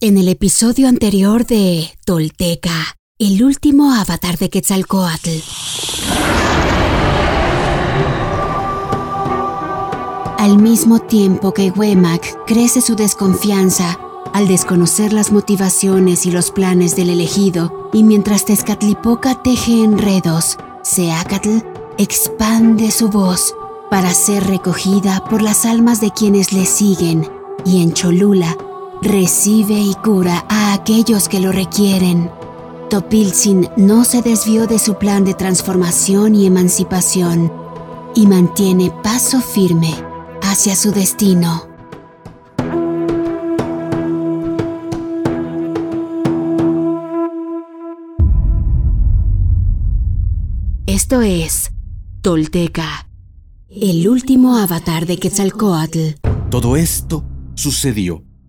En el episodio anterior de Tolteca, el último avatar de Quetzalcoatl. Al mismo tiempo que Wemak crece su desconfianza al desconocer las motivaciones y los planes del elegido, y mientras Tezcatlipoca teje enredos, Seacatl expande su voz para ser recogida por las almas de quienes le siguen, y en Cholula recibe y cura a aquellos que lo requieren. Topilzin no se desvió de su plan de transformación y emancipación y mantiene paso firme hacia su destino. Esto es Tolteca, el último avatar de Quetzalcoatl. Todo esto sucedió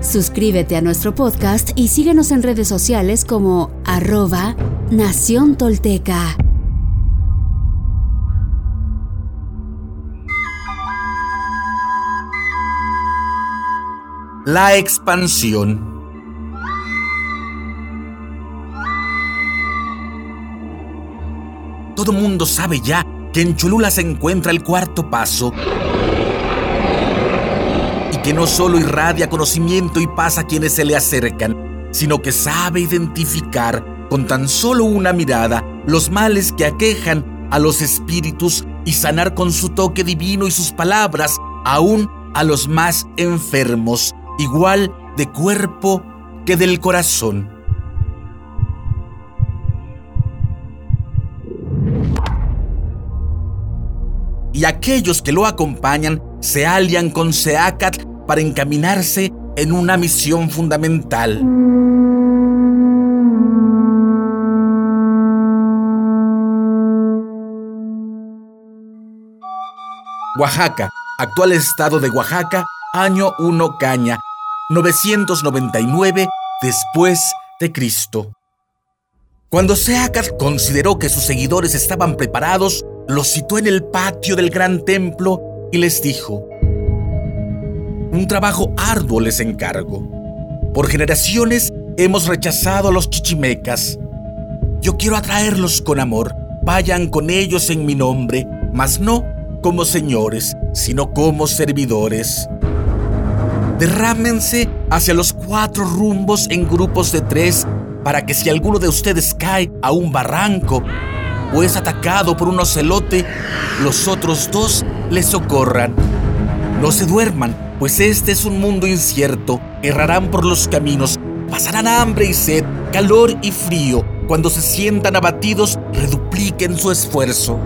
Suscríbete a nuestro podcast y síguenos en redes sociales como arroba Nación Tolteca. La expansión. Todo mundo sabe ya que en Cholula se encuentra el cuarto paso que no solo irradia conocimiento y paz a quienes se le acercan, sino que sabe identificar con tan solo una mirada los males que aquejan a los espíritus y sanar con su toque divino y sus palabras aún a los más enfermos, igual de cuerpo que del corazón. Y aquellos que lo acompañan se alian con Seacat para encaminarse en una misión fundamental. Oaxaca, actual estado de Oaxaca, año 1 Caña, 999 después de Cristo. Cuando Seacat consideró que sus seguidores estaban preparados, los citó en el patio del gran templo y les dijo, un trabajo arduo les encargo. Por generaciones hemos rechazado a los chichimecas. Yo quiero atraerlos con amor. Vayan con ellos en mi nombre, mas no como señores, sino como servidores. Derrámense hacia los cuatro rumbos en grupos de tres para que si alguno de ustedes cae a un barranco o es atacado por un ocelote, los otros dos le socorran. No se duerman, pues este es un mundo incierto. Errarán por los caminos, pasarán hambre y sed, calor y frío. Cuando se sientan abatidos, redupliquen su esfuerzo.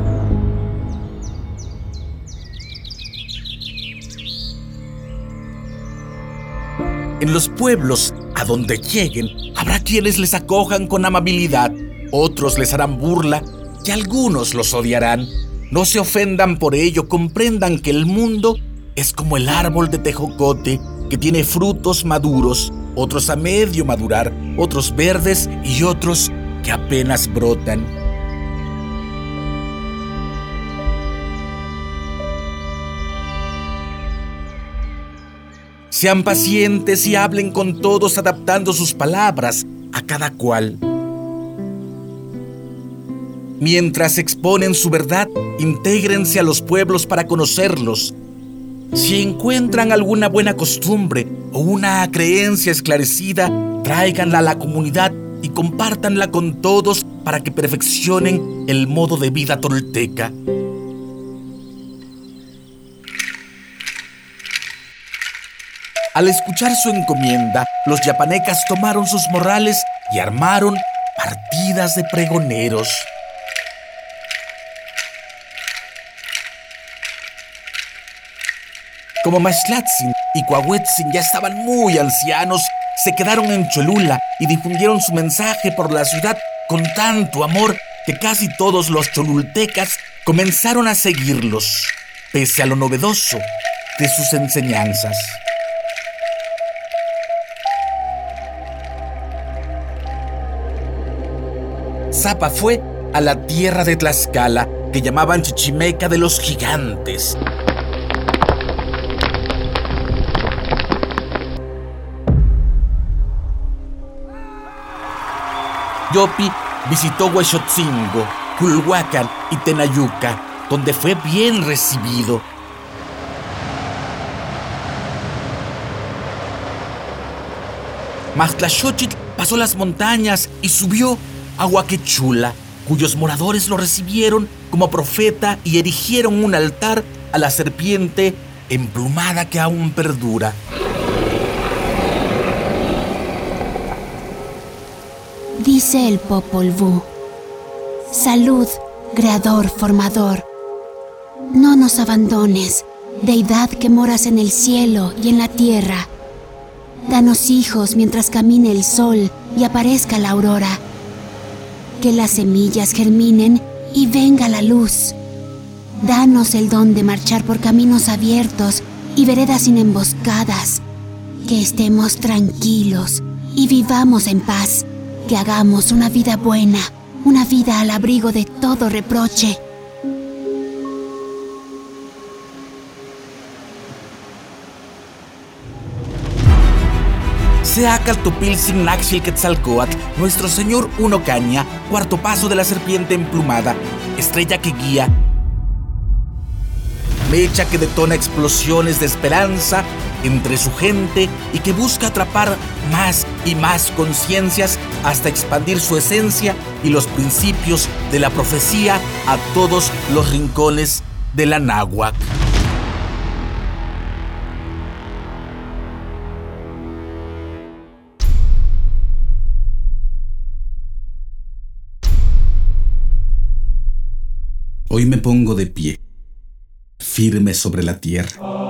En los pueblos a donde lleguen, habrá quienes les acojan con amabilidad, otros les harán burla y algunos los odiarán. No se ofendan por ello, comprendan que el mundo es como el árbol de tejocote que tiene frutos maduros, otros a medio madurar, otros verdes y otros que apenas brotan. Sean pacientes y hablen con todos adaptando sus palabras a cada cual. Mientras exponen su verdad, intégrense a los pueblos para conocerlos. Si encuentran alguna buena costumbre o una creencia esclarecida, tráiganla a la comunidad y compártanla con todos para que perfeccionen el modo de vida tolteca. Al escuchar su encomienda, los yapanecas tomaron sus morrales y armaron partidas de pregoneros. Como Mashlatzin y Coahuetzin ya estaban muy ancianos, se quedaron en Cholula y difundieron su mensaje por la ciudad con tanto amor que casi todos los cholultecas comenzaron a seguirlos, pese a lo novedoso de sus enseñanzas. Zapa fue a la tierra de Tlaxcala, que llamaban Chichimeca de los gigantes, Yopi visitó Huexotzingo, Culhuacan y Tenayuca, donde fue bien recibido. Maztlaxochitl pasó las montañas y subió a Huaquechula, cuyos moradores lo recibieron como profeta y erigieron un altar a la serpiente emplumada que aún perdura. Dice el Popol Vuh. Salud, creador, formador. No nos abandones, deidad que moras en el cielo y en la tierra. Danos hijos mientras camine el sol y aparezca la aurora. Que las semillas germinen y venga la luz. Danos el don de marchar por caminos abiertos y veredas sin emboscadas. Que estemos tranquilos y vivamos en paz que hagamos una vida buena, una vida al abrigo de todo reproche. Seacaltopilsin Naxil Quetzalcoatl, nuestro señor Uno Caña, cuarto paso de la serpiente emplumada, estrella que guía, mecha que detona explosiones de esperanza entre su gente y que busca atrapar más y más conciencias hasta expandir su esencia y los principios de la profecía a todos los rincones de la náhuac. Hoy me pongo de pie, firme sobre la tierra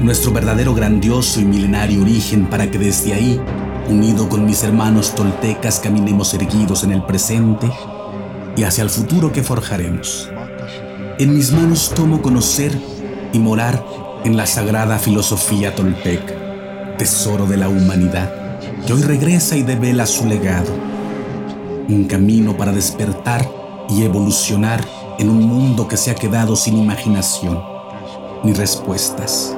nuestro verdadero grandioso y milenario origen para que desde ahí, unido con mis hermanos toltecas, caminemos erguidos en el presente y hacia el futuro que forjaremos. En mis manos tomo conocer y morar en la sagrada filosofía tolteca, tesoro de la humanidad, que hoy regresa y devela su legado. Un camino para despertar y evolucionar en un mundo que se ha quedado sin imaginación ni respuestas.